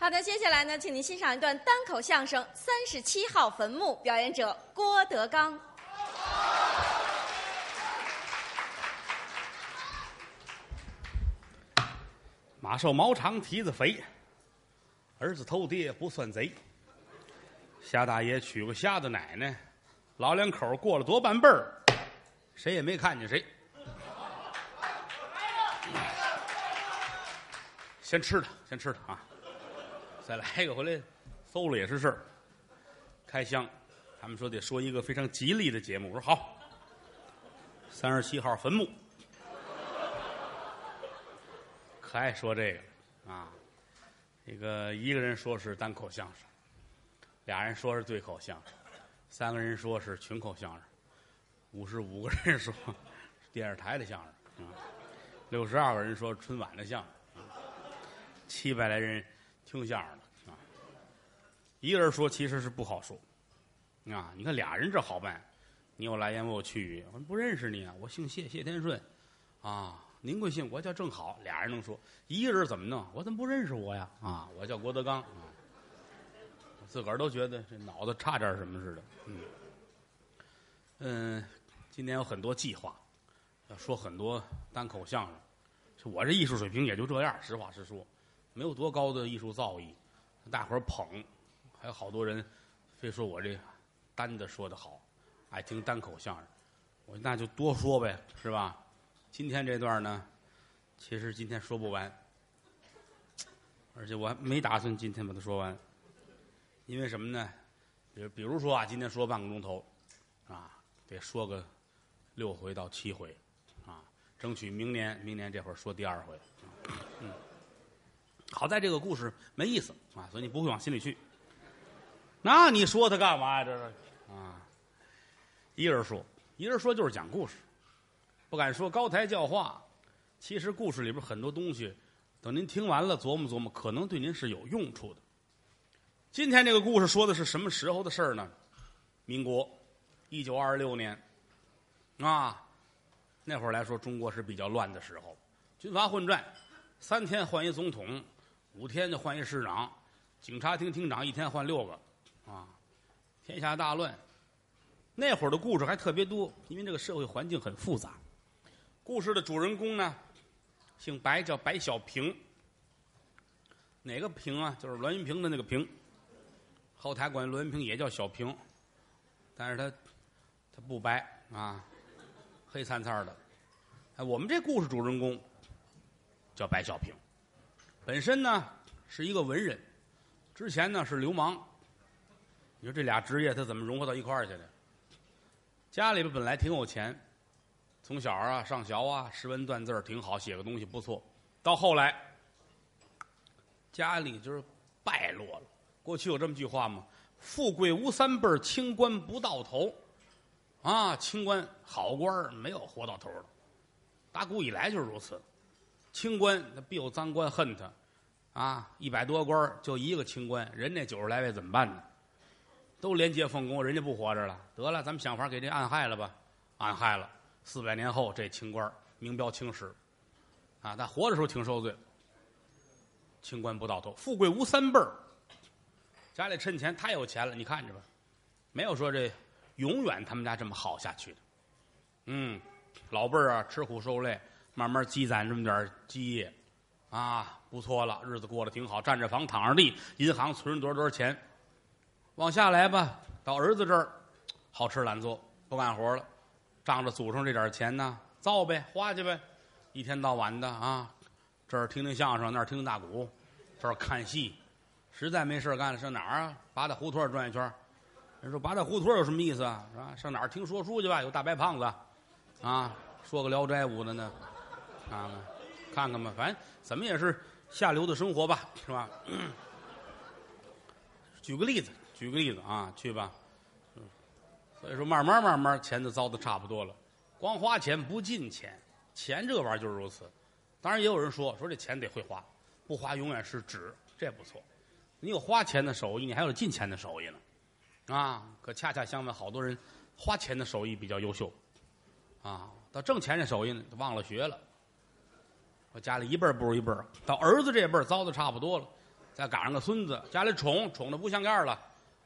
好的，接下来呢，请您欣赏一段单口相声《三十七号坟墓》，表演者郭德纲。马瘦毛长蹄子肥，儿子偷爹不算贼。瞎大爷娶个瞎子奶奶，老两口过了多半辈儿，谁也没看见谁。先吃它，先吃它啊！再来一个回来，搜了也是事儿。开箱，他们说得说一个非常吉利的节目，我说好。三十七号坟墓。可爱说这个啊，这个一个人说是单口相声，俩人说是对口相声，三个人说是群口相声，五十五个人说电视台的相声啊，六十二个人说春晚的相声，七百来人听相声的啊。一个人说其实是不好说啊，你看俩人这好办，你有来言我有去语，我不认识你啊，我姓谢，谢天顺啊。您贵姓？我叫正好。俩人能说，一个人怎么弄？我怎么不认识我呀？啊，我叫郭德纲。啊，自个儿都觉得这脑子差点什么似的。嗯，嗯，今年有很多计划，要说很多单口相声。我这艺术水平也就这样，实话实说，没有多高的艺术造诣。大伙儿捧，还有好多人非说我这单的说的好，爱听单口相声。我那就多说呗，是吧？今天这段呢，其实今天说不完，而且我还没打算今天把它说完，因为什么呢？比比如说啊，今天说半个钟头，啊，得说个六回到七回，啊，争取明年明年这会儿说第二回，嗯，好在这个故事没意思啊，所以你不会往心里去。那你说他干嘛呀？这是啊，一人说，一人说就是讲故事。不敢说高台教化，其实故事里边很多东西，等您听完了琢磨琢磨，可能对您是有用处的。今天这个故事说的是什么时候的事儿呢？民国一九二六年啊，那会儿来说，中国是比较乱的时候，军阀混战，三天换一总统，五天就换一市长，警察厅厅长一天换六个，啊，天下大乱。那会儿的故事还特别多，因为这个社会环境很复杂。故事的主人公呢，姓白，叫白小平。哪个平啊？就是栾云平的那个平。后台管栾云平也叫小平，但是他他不白啊，黑灿灿的。哎，我们这故事主人公叫白小平，本身呢是一个文人，之前呢是流氓。你说这俩职业他怎么融合到一块儿去的？家里边本来挺有钱。从小啊，上学啊，识文断字挺好，写个东西不错。到后来，家里就是败落了。过去有这么句话吗？“富贵无三辈清官不到头。”啊，清官好官没有活到头的，打古以来就是如此。清官那必有赃官恨他，啊，一百多官就一个清官，人那九十来位怎么办呢？都廉洁奉公，人家不活着了。得了，咱们想法给这暗害了吧？暗害了。四百年后，这清官名标青史，啊，他活的时候挺受罪。清官不到头，富贵无三辈儿。家里趁钱太有钱了，你看着吧，没有说这永远他们家这么好下去的。嗯，老辈儿啊，吃苦受累，慢慢积攒这么点基业，啊，不错了，日子过得挺好，占着房，躺着地，银行存着多少多少钱。往下来吧，到儿子这儿，好吃懒做，不干活了。仗着祖上这点钱呢，造呗，花去呗，一天到晚的啊，这儿听听相声，那儿听听大鼓，这儿看戏，实在没事干了，上哪儿啊？八大胡同转一圈人说八大胡同有什么意思啊？是吧？上哪儿听说书去吧？有大白胖子，啊，说个《聊斋》舞的呢，啊，看看看吧，反正怎么也是下流的生活吧，是吧？举个例子，举个例子啊，去吧。所以说，慢慢慢慢，钱都糟的差不多了。光花钱不进钱，钱这玩意儿就是如此。当然，也有人说说这钱得会花，不花永远是纸，这不错。你有花钱的手艺，你还有进钱的手艺呢，啊！可恰恰相反，好多人花钱的手艺比较优秀，啊，到挣钱的手艺呢，忘了学了。我家里一辈不如一辈，到儿子这辈糟的差不多了，再赶上个孙子，家里宠宠的不像样了，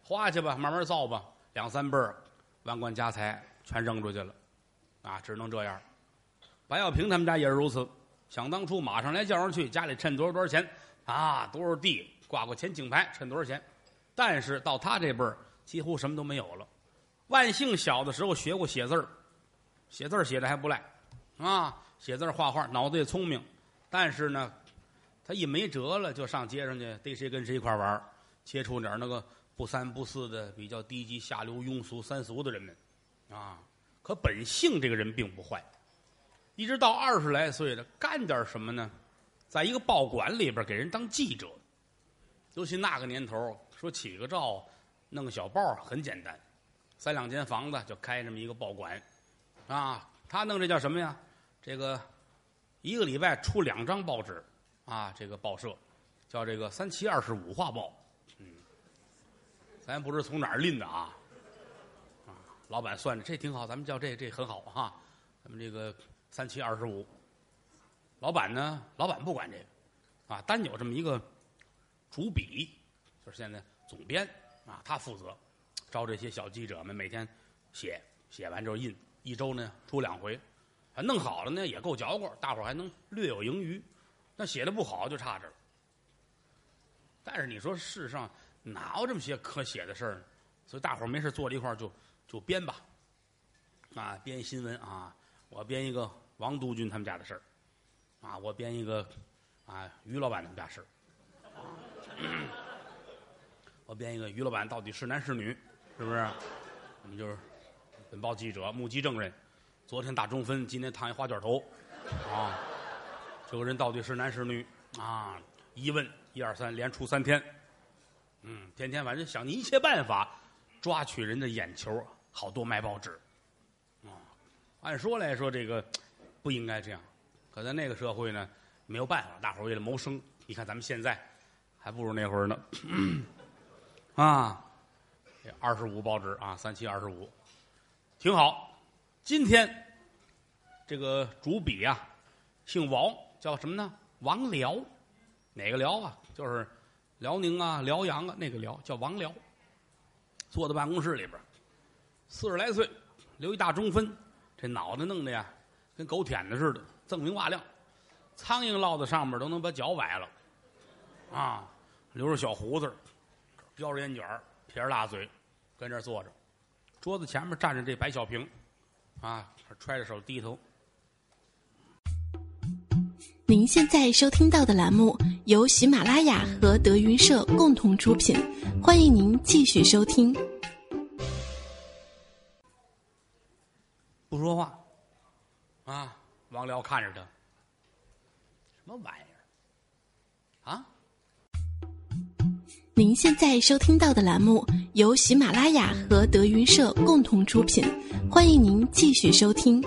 花去吧，慢慢造吧，两三辈，万贯家财全扔出去了，啊，只能这样。白耀平他们家也是如此，想当初马上来叫上去，家里趁多少多少钱啊，多少地挂过前景牌，趁多少钱。但是到他这辈儿，几乎什么都没有了。万幸小的时候学过写字儿，写字儿写的还不赖，啊，写字画画，脑子也聪明。但是呢，他一没辙了，就上街上去逮谁跟谁一块玩接触点那个不三不四的、比较低级、下流、庸俗、三俗的人们，啊。可本性这个人并不坏，一直到二十来岁了，干点什么呢？在一个报馆里边给人当记者，尤其那个年头，说起个照，弄个小报很简单，三两间房子就开这么一个报馆，啊，他弄这叫什么呀？这个一个礼拜出两张报纸，啊，这个报社叫这个三七二十五画报，嗯，咱不知从哪儿拎的啊。老板算着这挺好，咱们叫这这很好哈，咱们这个三七二十五。老板呢，老板不管这个，啊，单有这么一个主笔，就是现在总编啊，他负责招这些小记者们每天写，写完之后印，一周呢出两回，弄好了呢也够嚼过，大伙儿还能略有盈余。那写的不好就差着了。但是你说世上哪有这么些可写的事儿呢？所以大伙儿没事坐在一块儿就。就编吧，啊，编新闻啊！我编一个王督军他们家的事儿，啊，我编一个啊于老板他们家事儿，我编一个于老板到底是男是女，是不是？我们就是本报记者目击证人，昨天打中分，今天烫一花卷头，啊，这个人到底是男是女啊？一问一二三，连出三天，嗯，天天反正想尽一切办法抓取人的眼球。好多卖报纸，啊，按说来说这个不应该这样，可在那个社会呢，没有办法，大伙为了谋生，你看咱们现在还不如那会儿呢，啊，二十五报纸啊，三七二十五，挺好。今天这个主笔啊，姓王，叫什么呢？王辽，哪个辽啊？就是辽宁啊、辽阳啊那个辽，叫王辽，坐在办公室里边。四十来岁，留一大中分，这脑袋弄的呀，跟狗舔的似的，锃明瓦亮，苍蝇落在上面都能把脚崴了，啊，留着小胡子，叼着烟卷撇着大嘴，跟这坐着，桌子前面站着这白小平，啊，揣着手低头。您现在收听到的栏目由喜马拉雅和德云社共同出品，欢迎您继续收听。不说话，啊！王辽看着他，什么玩意儿？啊！您现在收听到的栏目由喜马拉雅和德云社共同出品，欢迎您继续收听。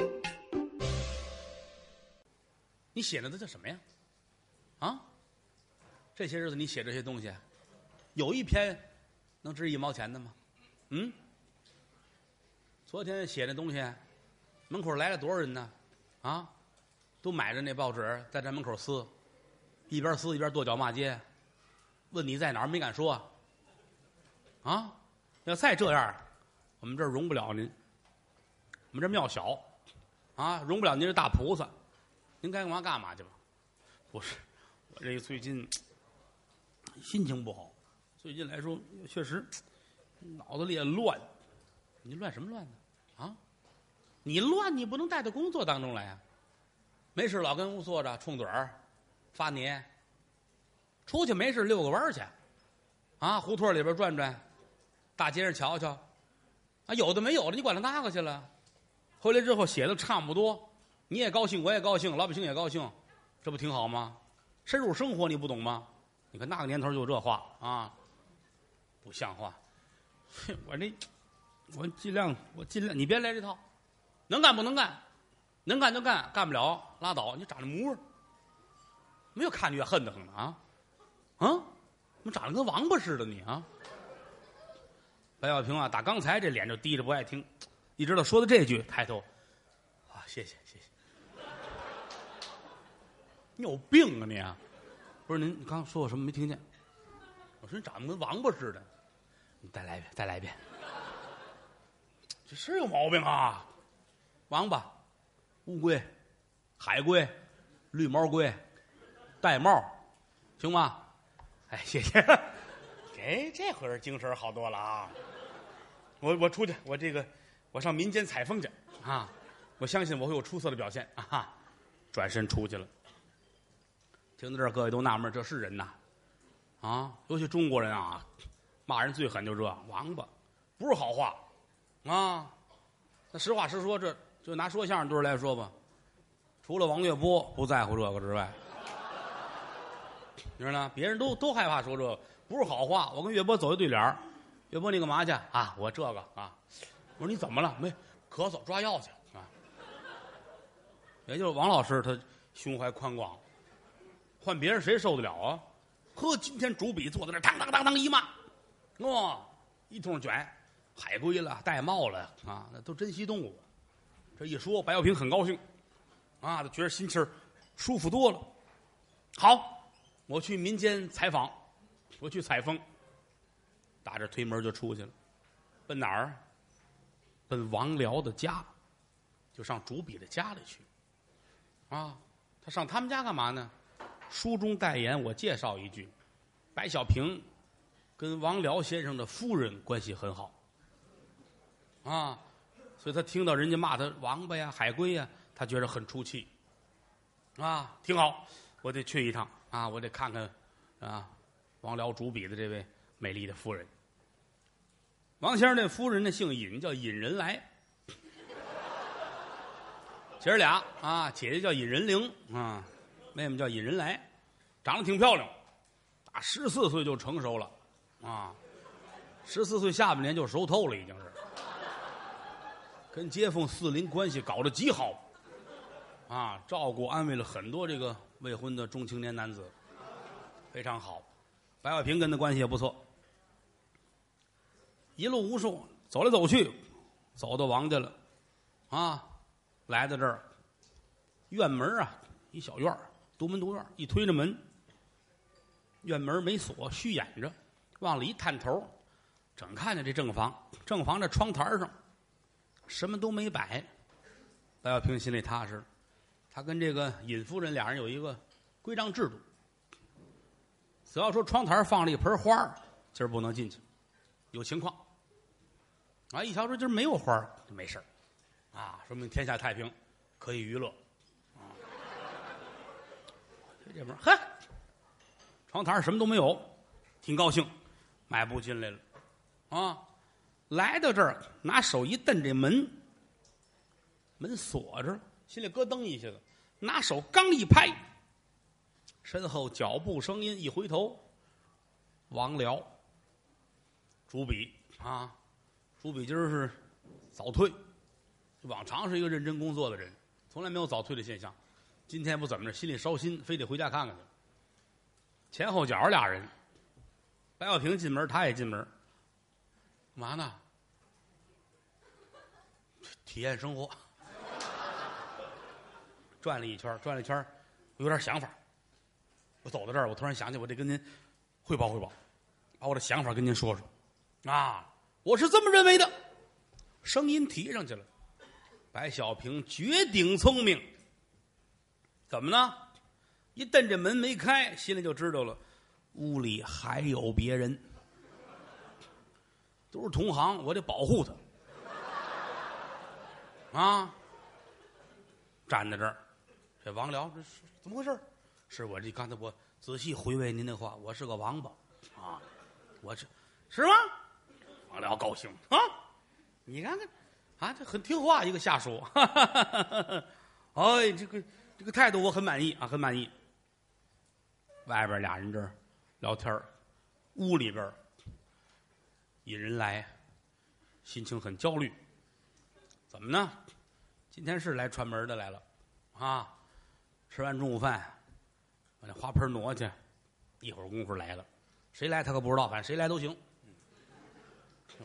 你写的那叫什么呀？啊！这些日子你写这些东西，有一篇能值一毛钱的吗？嗯？昨天写的东西。门口来了多少人呢？啊，都买着那报纸，在这门口撕，一边撕一边跺脚骂街。问你在哪儿，没敢说。啊要再这样，我们这儿容不了您。我们这庙小，啊，容不了您这大菩萨。您该干嘛干嘛去吧。不是，我这最近心情不好，最近来说确实脑子里也乱。你乱什么乱呢？啊？你乱，你不能带到工作当中来啊！没事老跟屋坐着，冲嘴儿，发黏。出去没事遛个弯去，啊，胡同里边转转，大街上瞧瞧，啊，有的没有的，你管他那个去了。回来之后写的差不多，你也高兴，我也高兴，老百姓也高兴，这不挺好吗？深入生活，你不懂吗？你看那个年头就这话啊，不像话。我这，我尽量，我尽量，你别来这套。能干不能干，能干就干，干不了拉倒。你长这模样，没有看你越恨得很啊！啊，怎么长得跟王八似的你啊？白小平啊，打刚才这脸就低着不爱听，一直到说的这句，抬头，啊，谢谢谢谢。你有病啊你啊！不是您，刚说我什么没听见？我说你长得跟王八似的，你再来一遍，再来一遍，这是有毛病啊！王八、乌龟、海龟、绿毛龟、玳瑁，行吗？哎，谢谢。哎，这会儿精神好多了啊！我我出去，我这个我上民间采风去啊！我相信我会有出色的表现啊！哈转身出去了。听到这儿，各位都纳闷，这是人呐？啊，尤其中国人啊，骂人最狠就这王八，不是好话啊。那实话实说，这就拿说相声堆儿来说吧，除了王月波不在乎这个之外，你知道吗？别人都都害怕说这个，不是好话。我跟岳波走一对脸儿，岳波你干嘛去啊？我这个啊，我说你怎么了？没咳嗽，抓药去啊。也就是王老师他胸怀宽广，换别人谁受得了啊？呵，今天主笔坐在那儿，当当当当一骂，哇，一通卷，海龟了，玳瑁了啊，那都珍稀动物。这一说，白小平很高兴，啊，他觉得心气儿舒服多了。好，我去民间采访，我去采风。打着推门就出去了，奔哪儿？奔王辽的家，就上主笔的家里去。啊，他上他们家干嘛呢？书中代言，我介绍一句：白小平跟王辽先生的夫人关系很好。啊，所以他听到人家骂他王八呀、海龟呀，他觉得很出气。啊，挺好，我得去一趟啊，我得看看啊，王辽主笔的这位美丽的夫人。王先生那夫人呢，姓尹，叫尹仁来。姐儿俩啊，姐姐叫尹仁玲啊，妹妹叫尹仁来，长得挺漂亮，打十四岁就成熟了，啊，十四岁下半年就熟透了，已经是，跟街坊四邻关系搞得极好，啊，照顾安慰了很多这个未婚的中青年男子，非常好。白小平跟他关系也不错，一路无数，走来走去，走到王家了，啊。来到这儿，院门啊，一小院独门独院一推着门，院门没锁，虚掩着，往里一探头，整看见这正房。正房这窗台上什么都没摆，白小平心里踏实。他跟这个尹夫人俩人有一个规章制度，只要说窗台放了一盆花今儿不能进去，有情况。啊，一瞧说今儿没有花没事啊，说明天下太平，可以娱乐。啊，这门呵，床台上什么都没有，挺高兴，迈步进来了。啊，来到这儿，拿手一蹬这门，门锁着，心里咯噔一下子，拿手刚一拍，身后脚步声音一回头，王辽，主笔啊，主笔今儿是早退。往常是一个认真工作的人，从来没有早退的现象。今天不怎么着，心里烧心，非得回家看看去。前后脚俩人，白小平进门，他也进门，干嘛呢？体验生活，转了一圈，转了一圈，我有点想法。我走到这儿，我突然想起，我得跟您汇报汇报，把我的想法跟您说说。啊，我是这么认为的，声音提上去了。白小平绝顶聪明，怎么呢？一瞪着门没开，心里就知道了，屋里还有别人，都是同行，我得保护他。啊，站在这儿，这王辽这是怎么回事？是我这刚才我仔细回味您的话，我是个王八啊，我这是吗？王辽高兴啊，你看看。啊，这很听话一个下属，哈哈哈哈哎，这个这个态度我很满意啊，很满意。外边俩人这儿聊天屋里边引人来，心情很焦虑。怎么呢？今天是来串门的来了，啊，吃完中午饭，把那花盆挪去，一会儿功夫来了，谁来他可不知道，反正谁来都行。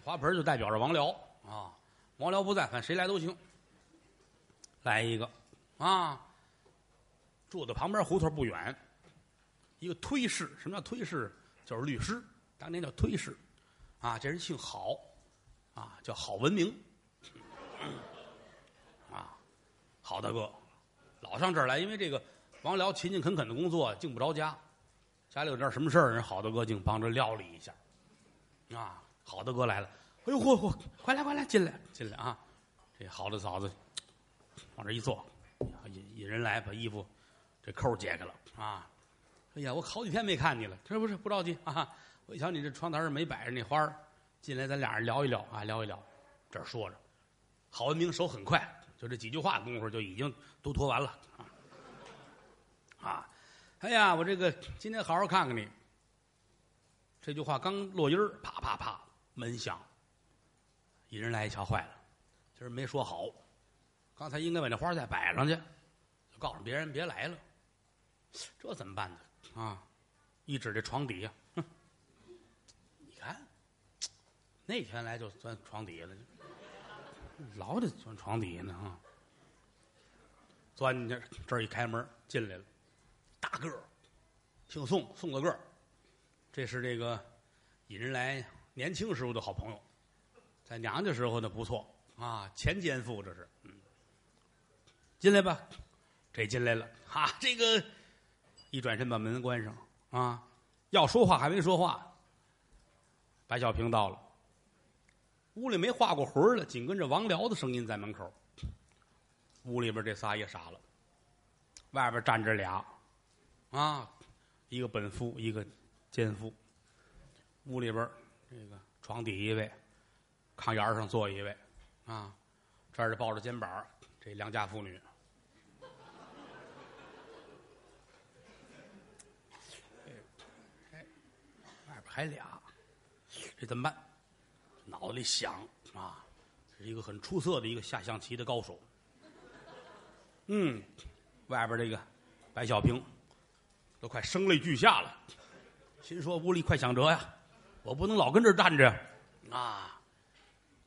花盆就代表着王辽啊。王辽不在，反正谁来都行。来一个，啊，住在旁边胡同不远，一个推事。什么叫推事？就是律师，当年叫推事，啊，这人姓郝，啊，叫郝文明，啊，郝大哥，老上这儿来，因为这个王辽勤勤恳恳的工作，净不着家，家里有点什么事儿，人郝大哥净帮着料理一下，啊，郝大哥来了，哎呦嚯嚯，快来快来，进来进来啊！这郝的嫂子往这一坐，引引人来，把衣服这扣解开了啊！哎呀，我好几天没看你了，这不是不着急啊！我一瞧你这窗台上没摆着那花进来咱俩人聊一聊啊，聊一聊。这说着，郝文明手很快，就这几句话功夫就已经都脱完了啊！啊，哎呀，我这个今天好好看看你。这句话刚落音儿，啪啪啪，门响。引人来一瞧，坏了，今儿没说好，刚才应该把那花再摆上去，就告诉别人别来了。这怎么办呢？啊！一指这床底下，哼！你看，那天来就钻床底下了，老得钻床底下呢啊！钻进去，这一开门进来了，大个儿，姓宋，宋个个儿，这是这个引人来年轻时候的好朋友，在娘家时候呢不错啊，前奸夫这是，嗯，进来吧，这进来了，哈，这个。一转身把门关上，啊，要说话还没说话。白小平到了，屋里没画过魂了，紧跟着王辽的声音在门口。屋里边这仨也傻了，外边站着俩，啊，一个本夫，一个奸夫。屋里边这个床底一位，炕沿上坐一位，啊，这儿抱着肩膀，这良家妇女。还俩，这怎么办？脑子里想啊，是一个很出色的一个下象棋的高手。嗯，外边这个白小平都快声泪俱下了，心说屋里快想辙呀，我不能老跟这儿站着啊。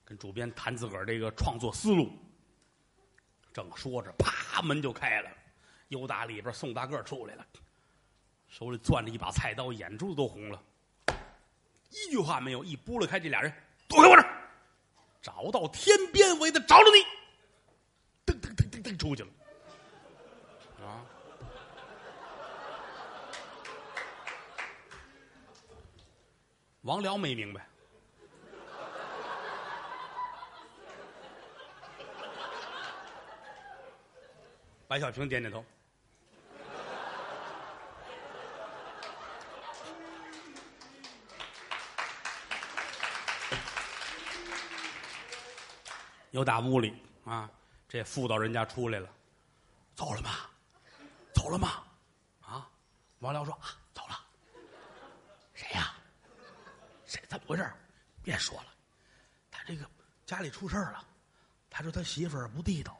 跟主编谈自个儿这个创作思路，正说着，啪，门就开了，又打里边宋大个出来了，手里攥着一把菜刀，眼珠子都红了。一句话没有，一拨拉开这俩人，躲开我这儿！找到天边，我也得找着你！噔噔噔噔噔，出去了。啊！王辽没明白，白小平点点头。又打屋里啊，这妇道人家出来了，走了吗？走了吗？啊！王辽说啊，走了。谁呀？谁？怎么回事？别说了，他这个家里出事儿了。他说他媳妇儿不地道，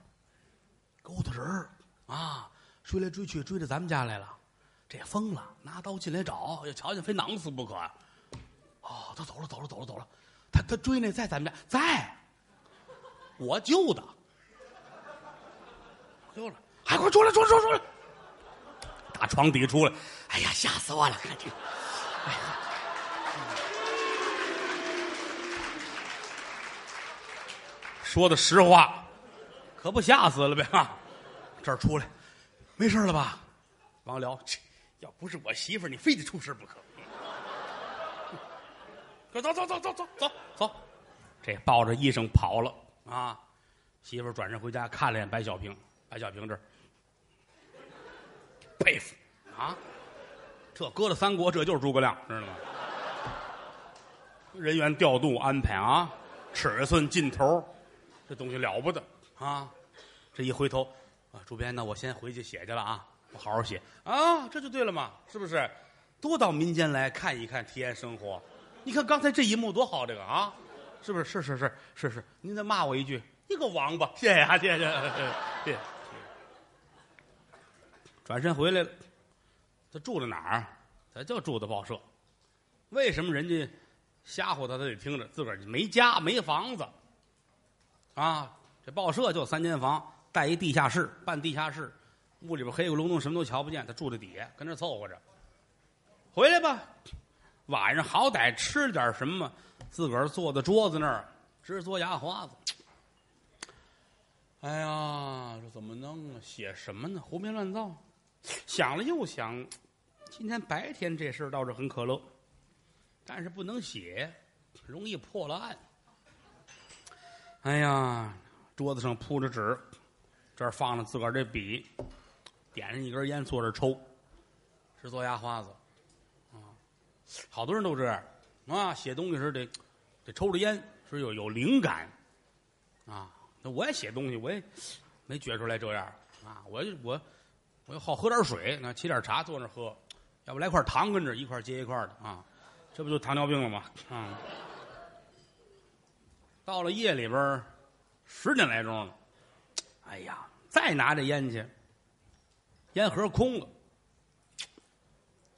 勾搭人儿啊，追来追去追到咱们家来了。这疯了，拿刀进来找，要瞧见非囊死不可。哦，他走了，走了，走了，走了。他他追那在咱们家在。我救的，救了，还快出来，出来，出来，出来！打床底出来，哎呀，吓死我了！看这，哎呀，说的实话，可不吓死了呗？哈，这儿出来，没事了吧？王辽，要不是我媳妇儿，你非得出事不可。快走走走走走走走，这抱着医生跑了。啊，媳妇儿转身回家看了眼白小平，白小平这佩服啊，这搁到三国，这就是诸葛亮，知道吗？人员调度安排啊，尺寸劲头，这东西了不得啊！这一回头啊，主编，那我先回去写去了啊，我好好写啊，这就对了嘛，是不是？多到民间来看一看，体验生活。你看刚才这一幕多好，这个啊。是不是？是是是是是，您再骂我一句，你个王八！谢谢啊，谢谢谢谢。转身回来了，他住在哪儿？他就住在报社。为什么人家吓唬他，他得听着？自个儿没家没房子啊！这报社就三间房，带一地下室，半地下室，屋里边黑咕隆咚，什么都瞧不见。他住在底下，跟那凑合着。回来吧，晚上好歹吃点什么，自个儿坐在桌子那儿直嘬牙花子。哎呀，这怎么弄啊？写什么呢？胡编乱造。想了又想，今天白天这事儿倒是很可乐，但是不能写，容易破了案。哎呀，桌子上铺着纸，这儿放着自个儿这笔，点上一根烟，坐这抽，是做压花子。啊，好多人都这样啊，写东西时得得抽着烟，是有有灵感啊。那我也写东西，我也没觉出来这样啊！我我我好喝点水，那沏点茶坐那喝，要不来块糖跟着一块接一块的啊，这不就糖尿病了吗？啊！到了夜里边十点来钟了，哎呀，再拿着烟去，烟盒空了，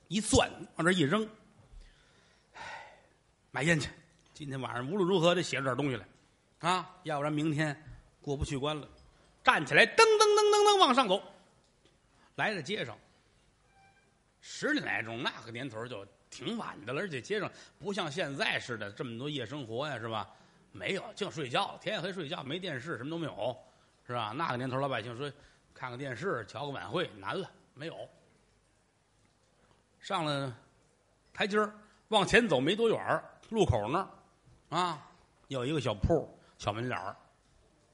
一攥往这一扔，唉，买烟去，今天晚上无论如何得写出点东西来，啊，要不然明天。过不去关了，站起来，噔噔噔噔噔往上走，来到街上。十点来钟，那个年头就挺晚的了，而且街上不像现在似的这么多夜生活呀，是吧？没有，净睡觉，天黑睡觉，没电视，什么都没有，是吧？那个年头，老百姓说看个电视，瞧个晚会，难了，没有。上了台阶儿，往前走没多远路口那儿啊，有一个小铺，小门脸儿。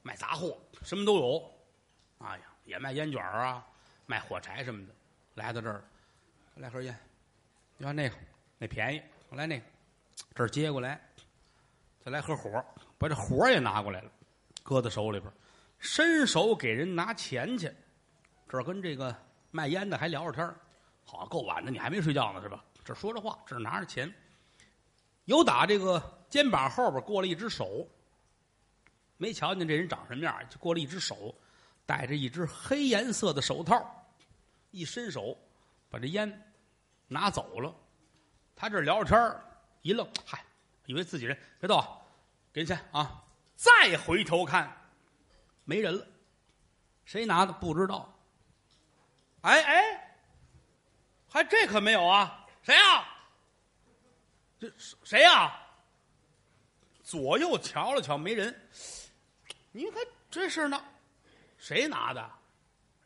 卖杂货，什么都有，哎呀，也卖烟卷啊，卖火柴什么的。来到这儿，来盒烟，你看那个，那便宜。我来那个，这儿接过来，再来盒火，把这火也拿过来了，搁在手里边，伸手给人拿钱去。这跟这个卖烟的还聊着天好够晚的，你还没睡觉呢是吧？这说着话，这拿着钱，有打这个肩膀后边过了一只手。没瞧见这人长什么样，就过来一只手，戴着一只黑颜色的手套，一伸手把这烟拿走了。他这聊着天一愣，嗨，以为自己人，别动，给钱啊！再回头看，没人了，谁拿的不知道。哎哎，还这可没有啊？谁呀？这谁呀？左右瞧了瞧，没人。你看这事呢，谁拿的？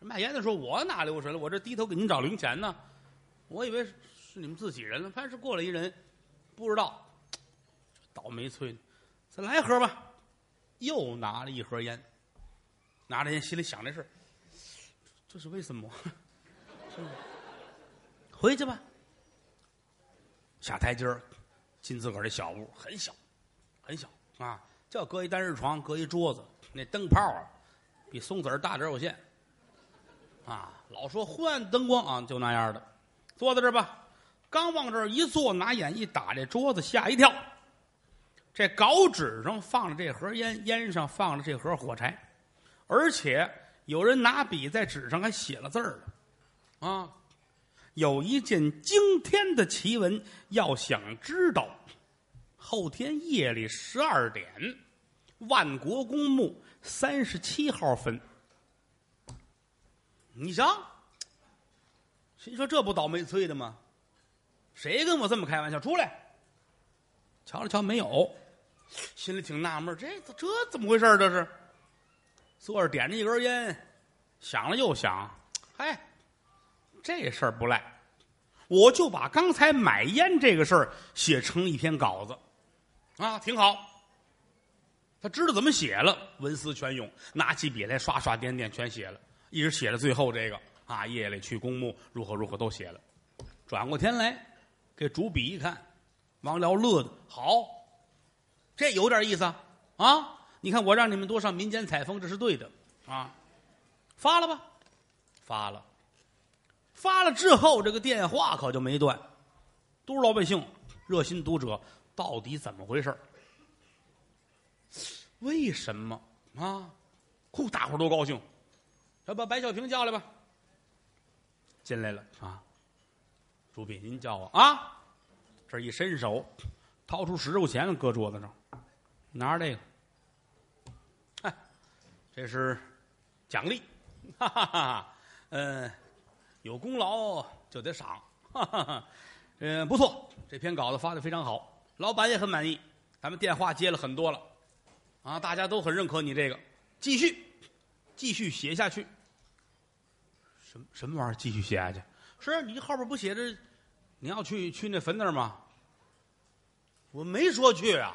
卖烟的说：“我哪留神了？我这低头给您找零钱呢。我以为是你们自己人了，反是过来一人，不知道。倒霉催，再来一盒吧。又拿了一盒烟，拿着烟心里想这事这是为什么？回去吧。下台阶儿，进自个儿的小屋，很小，很小啊，就搁一单人床，搁一桌子。那灯泡啊，比松子儿大点有限。啊，老说昏暗灯光啊，就那样的。坐在这儿吧，刚往这儿一坐，拿眼一打这桌子，吓一跳。这稿纸上放着这盒烟，烟上放着这盒火柴，而且有人拿笔在纸上还写了字儿了。啊，有一件惊天的奇闻，要想知道，后天夜里十二点。万国公墓三十七号坟，你瞧，心说这不倒霉催的吗？谁跟我这么开玩笑？出来，瞧了瞧，没有，心里挺纳闷这这怎么回事这是，坐着点着一根烟，想了又想，嗨，这事儿不赖，我就把刚才买烟这个事儿写成一篇稿子，啊，挺好。他知道怎么写了，文思泉涌，拿起笔来刷刷点点全写了，一直写到最后这个啊，夜里去公墓如何如何都写了。转过天来，给主笔一看，王辽乐的好，这有点意思啊！你看我让你们多上民间采风，这是对的啊。发了吧，发了，发了之后，这个电话可就没断，都是老百姓热心读者，到底怎么回事为什么啊？呼，大伙都高兴，要把白小平叫来吧。进来了啊，朱斌，您叫我啊。这一伸手，掏出十块钱搁桌子上，拿着这个，哎，这是奖励，哈哈哈。嗯，有功劳就得赏，哈哈哈。嗯，不错，这篇稿子发的非常好，老板也很满意，咱们电话接了很多了，啊，大家都很认可你这个，继续，继续写下去。什么什么玩意儿？继续写下去？是你后边不写着你要去去那坟那儿吗？我没说去啊，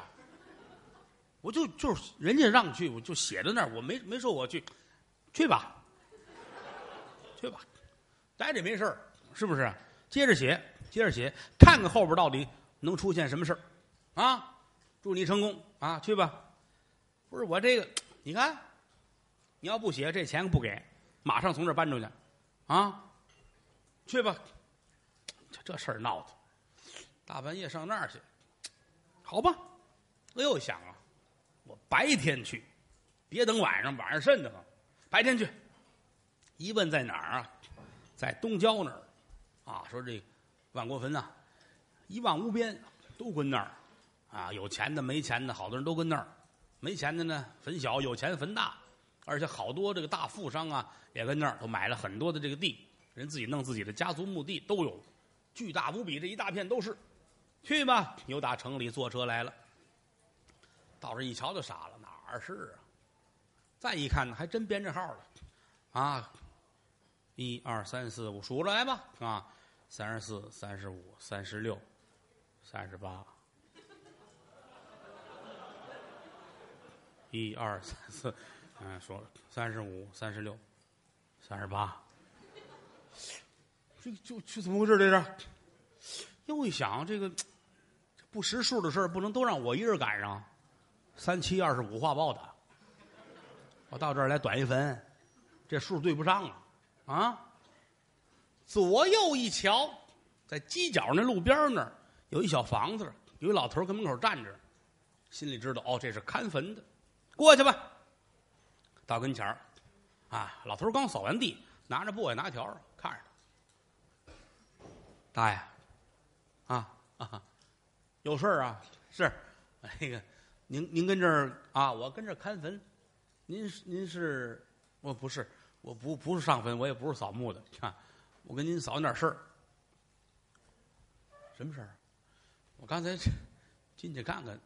我就就是人家让去，我就写在那儿，我没没说我去，去吧，去吧，待着没事儿，是不是？接着写，接着写，看看后边到底能出现什么事儿啊！祝你成功啊！去吧，不是我这个，你看，你要不写，这钱不给，马上从这搬出去，啊，去吧。这这事儿闹的，大半夜上那儿去，好吧？我又想啊，我白天去，别等晚上，晚上瘆得慌。白天去，一问在哪儿啊？在东郊那儿。啊，说这万国坟呐，一望无边，都跟那儿。啊，有钱的没钱的，好多人都跟那儿。没钱的呢，坟小；有钱坟大，而且好多这个大富商啊，也跟那儿都买了很多的这个地，人自己弄自己的家族墓地都有，巨大无比，这一大片都是。去吧，又打城里坐车来了。到这一瞧就傻了，哪儿是啊？再一看呢，还真编这号了，啊。一二三四五，数着来吧啊！三十四、三十五、三十六、三十八。一二三四，嗯，说了三十五、三十六、三十八。这就就怎么回事？这是？又一想，这个不识数的事儿不能都让我一人赶上。三七二十五画报的，我到这儿来短一分，这数对不上啊。啊！左右一瞧，在犄角那路边那儿有一小房子，有一老头跟门口站着，心里知道哦，这是看坟的，过去吧。到跟前儿，啊，老头刚扫完地，拿着簸箕拿条看着他，大爷，啊啊，有事儿啊？是，那个，您您跟这儿啊？我跟这儿看坟，您您是？我不是。我不不是上坟，我也不是扫墓的，啊，我跟您扫点事儿。什么事儿？我刚才进去看看，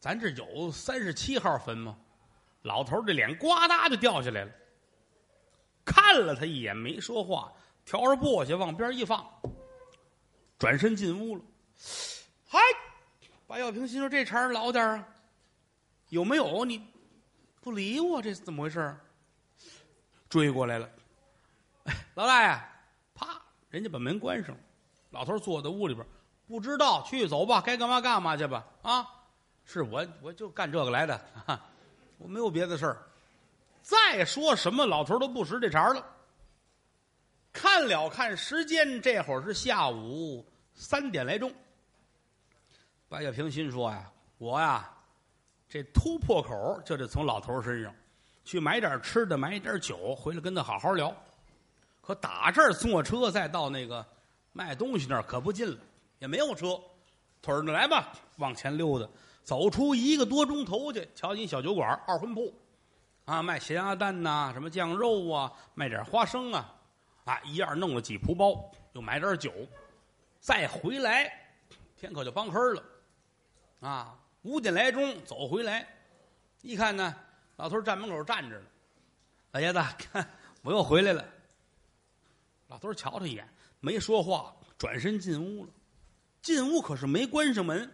咱这有三十七号坟吗？老头这脸呱嗒就掉下来了，看了他一眼，没说话，挑着簸箕往边一放，转身进屋了。嗨，白小平心说：“这茬老点啊，有没有？你不理我，这是怎么回事？”追过来了，老大爷，啪！人家把门关上，老头坐在屋里边，不知道去走吧，该干嘛干嘛去吧。啊，是我我就干这个来的，我没有别的事儿。再说什么，老头都不识这茬了。看了看时间，这会儿是下午三点来钟。白小平心说呀：“我呀，这突破口就得从老头身上。”去买点吃的，买点酒，回来跟他好好聊。可打这儿坐车再到那个卖东西那儿可不近了，也没有车，腿着来吧，往前溜达，走出一个多钟头去，瞧见小酒馆二婚铺，啊，卖咸鸭蛋呐，什么酱肉啊，卖点花生啊，啊，一样弄了几铺包，又买点酒，再回来，天可就帮黑了，啊，五点来钟走回来，一看呢。老头站门口站着呢，老爷子，看我又回来了。老头瞧他一眼，没说话，转身进屋了。进屋可是没关上门。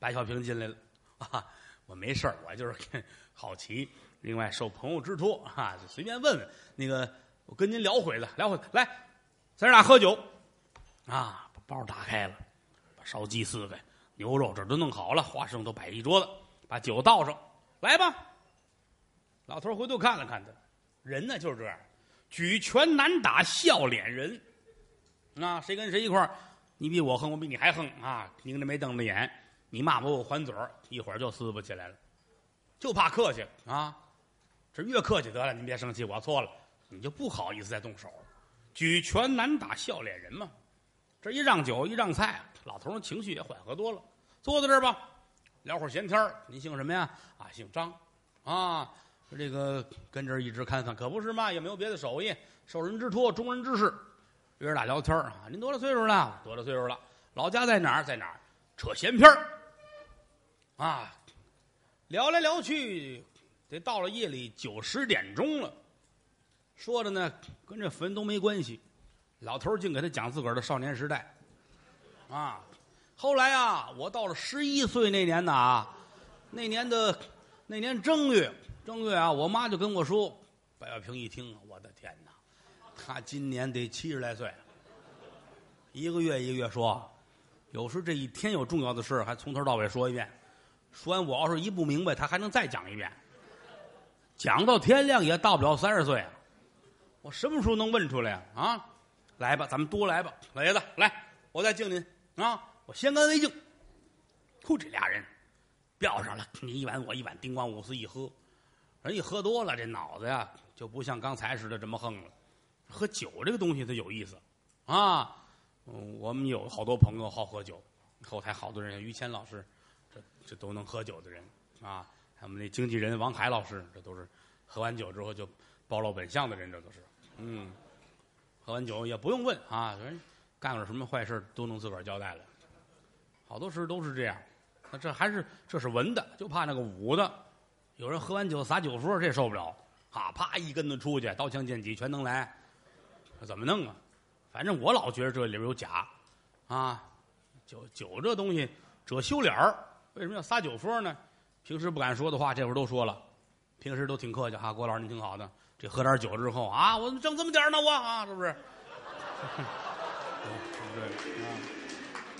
白小平进来了，啊，我没事儿我就是好奇。另外受朋友之托，啊，就随便问问。那个，我跟您聊会子，聊会子。来，咱俩喝酒。啊，把包打开了，把烧鸡四个，牛肉这都弄好了，花生都摆一桌子，把酒倒上，来吧。老头回头看了看他，人呢就是这样，举拳难打笑脸人。啊，谁跟谁一块儿，你比我横，我比你还横啊！拧着眉瞪着眼，你骂我，我还嘴儿，一会儿就撕不起来了。就怕客气啊，这越客气得了，您别生气，我错了，你就不好意思再动手。举拳难打笑脸人嘛，这一让酒一让菜，老头儿情绪也缓和多了。坐在这儿吧，聊会儿闲天儿。您姓什么呀？啊，姓张，啊。这个跟这儿一直看看，可不是嘛，也没有别的手艺，受人之托，忠人之事。约着俩聊天啊。您多大岁数了？多大岁数了？老家在哪儿？在哪儿？扯闲篇儿啊，聊来聊去，得到了夜里九十点钟了。说的呢，跟这坟都没关系。老头儿净给他讲自个儿的少年时代，啊，后来啊，我到了十一岁那年呢啊，那年的那年正月正月啊，我妈就跟我说，白小平一听，我的天哪，他今年得七十来岁，一个月一个月说，有时这一天有重要的事还从头到尾说一遍，说完我要是一不明白，他还能再讲一遍，讲到天亮也到不了三十岁，我什么时候能问出来呀？啊？来吧，咱们多来吧，老爷子，来，我再敬您啊！我先干为敬。呼，这俩人飙上了，你一碗我一碗，叮咣五四一喝，人一喝多了，这脑子呀就不像刚才似的这么横了。喝酒这个东西它有意思啊！嗯，我们有好多朋友好喝酒，后台好多人，于谦老师，这这都能喝酒的人啊。他们那经纪人王海老师，这都是喝完酒之后就暴露本相的人，这都是，嗯。喝完酒也不用问啊，干了什么坏事都能自个儿交代了。好多时都是这样，那这还是这是文的，就怕那个武的。有人喝完酒撒酒疯，这受不了啊！啪一跟子出去，刀枪剑戟全能来，怎么弄啊？反正我老觉得这里边有假啊。酒酒这东西遮羞脸儿，为什么要撒酒疯呢？平时不敢说的话，这会儿都说了。平时都挺客气哈，郭老师您挺好的。这喝点酒之后啊，我怎么挣这么点呢？我啊，是不是？对啊，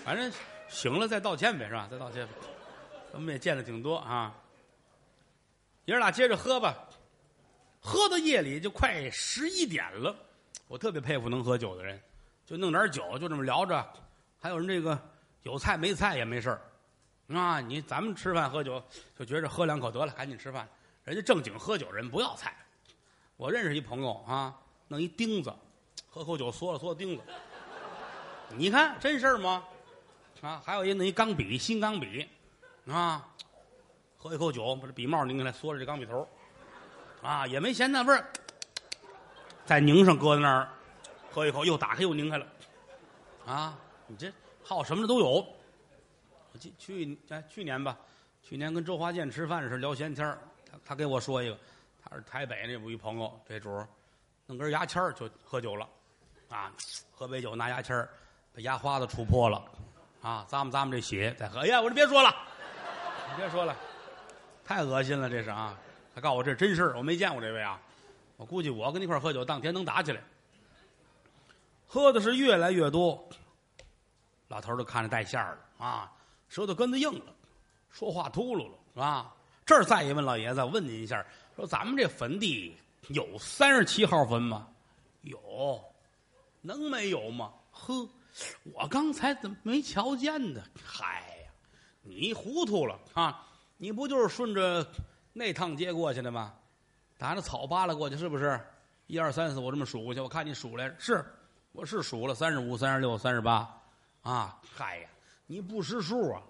反正醒了再道歉呗，是吧？再道歉。我们也见的挺多啊。爷儿俩接着喝吧，喝到夜里就快十一点了。我特别佩服能喝酒的人，就弄点酒，就这么聊着。还有人这个有菜没菜也没事儿啊。你咱们吃饭喝酒就觉着喝两口得了，赶紧吃饭。人家正经喝酒人不要菜。我认识一朋友啊，弄一钉子，喝口酒嗦了嗦钉子。你看真事儿吗？啊，还有一弄一钢笔，新钢笔，啊，喝一口酒，把这笔帽拧下来，嗦着这钢笔头，啊，也没嫌那味儿，再拧上搁在那儿，喝一口又打开又拧开了，啊，你这好什么的都有。我去去哎去年吧，去年跟周华健吃饭时聊闲天他他给我说一个。他是台北那有一朋友，这主儿弄根牙签儿就喝酒了，啊，喝杯酒拿牙签儿把牙花子杵破了，啊，咂摸咂摸这血再喝，哎呀，我这别说了，你别说了，太恶心了，这是啊。他告诉我这是真事儿，我没见过这位啊。我估计我跟你一块儿喝酒，当天能打起来。喝的是越来越多，老头儿都看着带馅儿了啊，舌头根子硬了，说话秃噜了，是吧？这儿再一问老爷子，问您一下。说咱们这坟地有三十七号坟吗？有，能没有吗？呵，我刚才怎么没瞧见呢？嗨呀，你糊涂了啊！你不就是顺着那趟街过去的吗？打那草扒拉过去是不是？一二三四，我这么数过去，我看你数来是，我是数了三十五、三十六、三十八，啊！嗨呀，你不识数啊！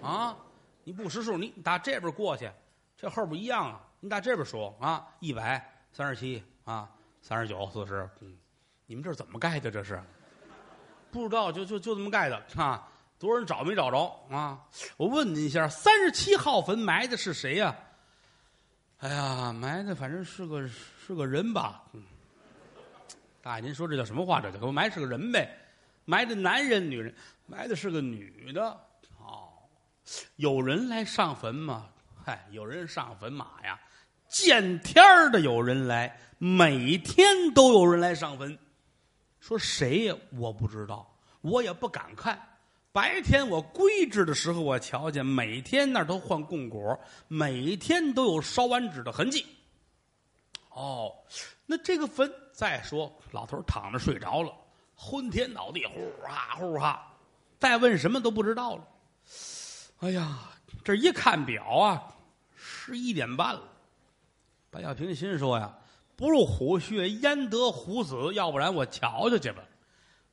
啊，你不识数，你打这边过去，这后边一样啊！您打这边数啊，一百三十七啊，三十九四十，嗯，你们这怎么盖的？这是不知道，就就就这么盖的啊！多少人找没找着啊？我问您一下，三十七号坟埋的是谁呀？哎呀，埋的反正是个是个人吧？大爷，您说这叫什么话？这叫给我埋是个人呗？埋的男人女人？埋的是个女的？哦，有人来上坟吗？嗨，有人上坟马呀？见天儿的有人来，每天都有人来上坟。说谁呀？我不知道，我也不敢看。白天我归置的时候，我瞧见每天那儿都换供果，每天都有烧完纸的痕迹。哦，那这个坟，再说老头躺着睡着了，昏天倒地，呼哈呼哈，再问什么都不知道了。哎呀，这一看表啊，十一点半了。白小平心说呀：“不入虎穴，焉得虎子？要不然我瞧瞧去吧。”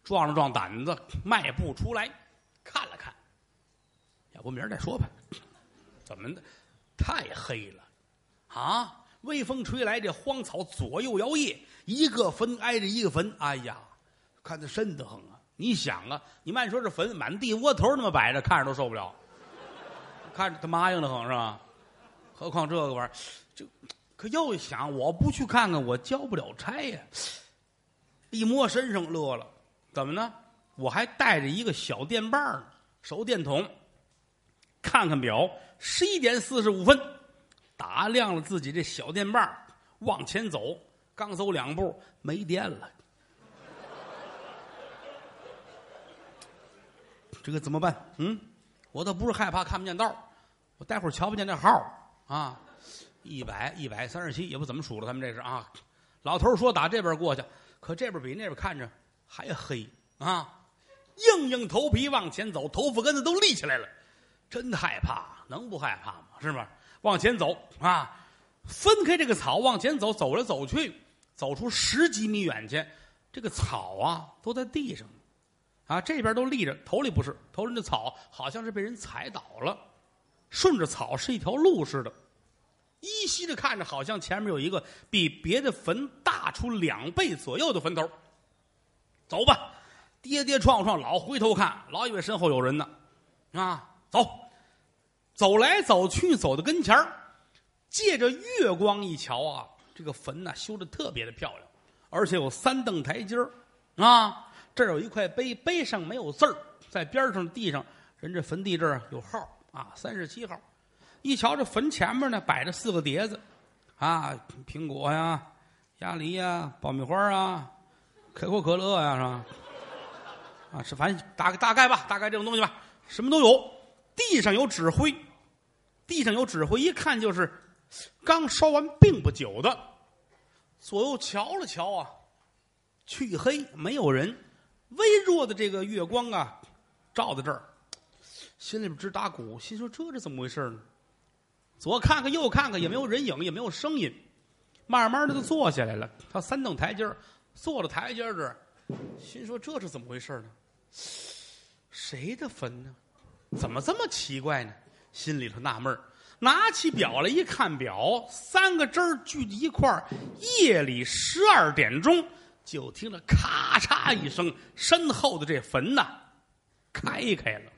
壮了壮胆子，迈步出来，看了看。要不明儿再说吧？怎么的？太黑了啊！微风吹来，这荒草左右摇曳，一个坟挨着一个坟。哎呀，看得瘆得慌啊！你想啊，你慢说这坟满地窝头那么摆着，看着都受不了，看着他麻硬的很是吧？何况这个玩意儿，就可又想，我不去看看，我交不了差呀。一摸身上乐了，怎么呢？我还带着一个小电棒呢，手电筒。看看表，十一点四十五分，打亮了自己这小电棒，往前走。刚走两步，没电了。这个怎么办？嗯，我倒不是害怕看不见道我待会儿瞧不见那号啊，一百一百三十七，也不怎么数了。他们这是啊，老头说打这边过去，可这边比那边看着还黑啊，硬硬头皮往前走，头发根子都立起来了。真害怕，能不害怕吗？是吧？往前走啊，分开这个草往前走，走来走去，走出十几米远去，这个草啊都在地上，啊这边都立着，头里不是，头里的草好像是被人踩倒了，顺着草是一条路似的，依稀的看着好像前面有一个比别的坟大出两倍左右的坟头。走吧，跌跌撞撞，老回头看，老以为身后有人呢，啊。走，走来走去，走到跟前，借着月光一瞧啊，这个坟呐修的特别的漂亮，而且有三凳台阶啊，这儿有一块碑，碑上没有字儿，在边上地上，人这坟地这儿有号啊，三十七号。一瞧这坟前面呢，摆着四个碟子，啊，苹果呀，鸭梨呀，爆米花啊，可口可乐呀，是吧？啊，是反正大大概吧，大概这种东西吧，什么都有。地上有纸灰，地上有纸灰，一看就是刚烧完并不久的。左右瞧了瞧啊，黢黑，没有人。微弱的这个月光啊，照在这儿，心里边直打鼓，心说这是怎么回事呢？左看看右看看，也没有人影，也没有声音。慢慢的就坐下来了。他三等台阶坐到台阶这儿，心说这是怎么回事呢？谁的坟呢？怎么这么奇怪呢？心里头纳闷拿起表来一看，表三个针聚在一块儿，夜里十二点钟，就听着咔嚓一声，身后的这坟呐，开开了。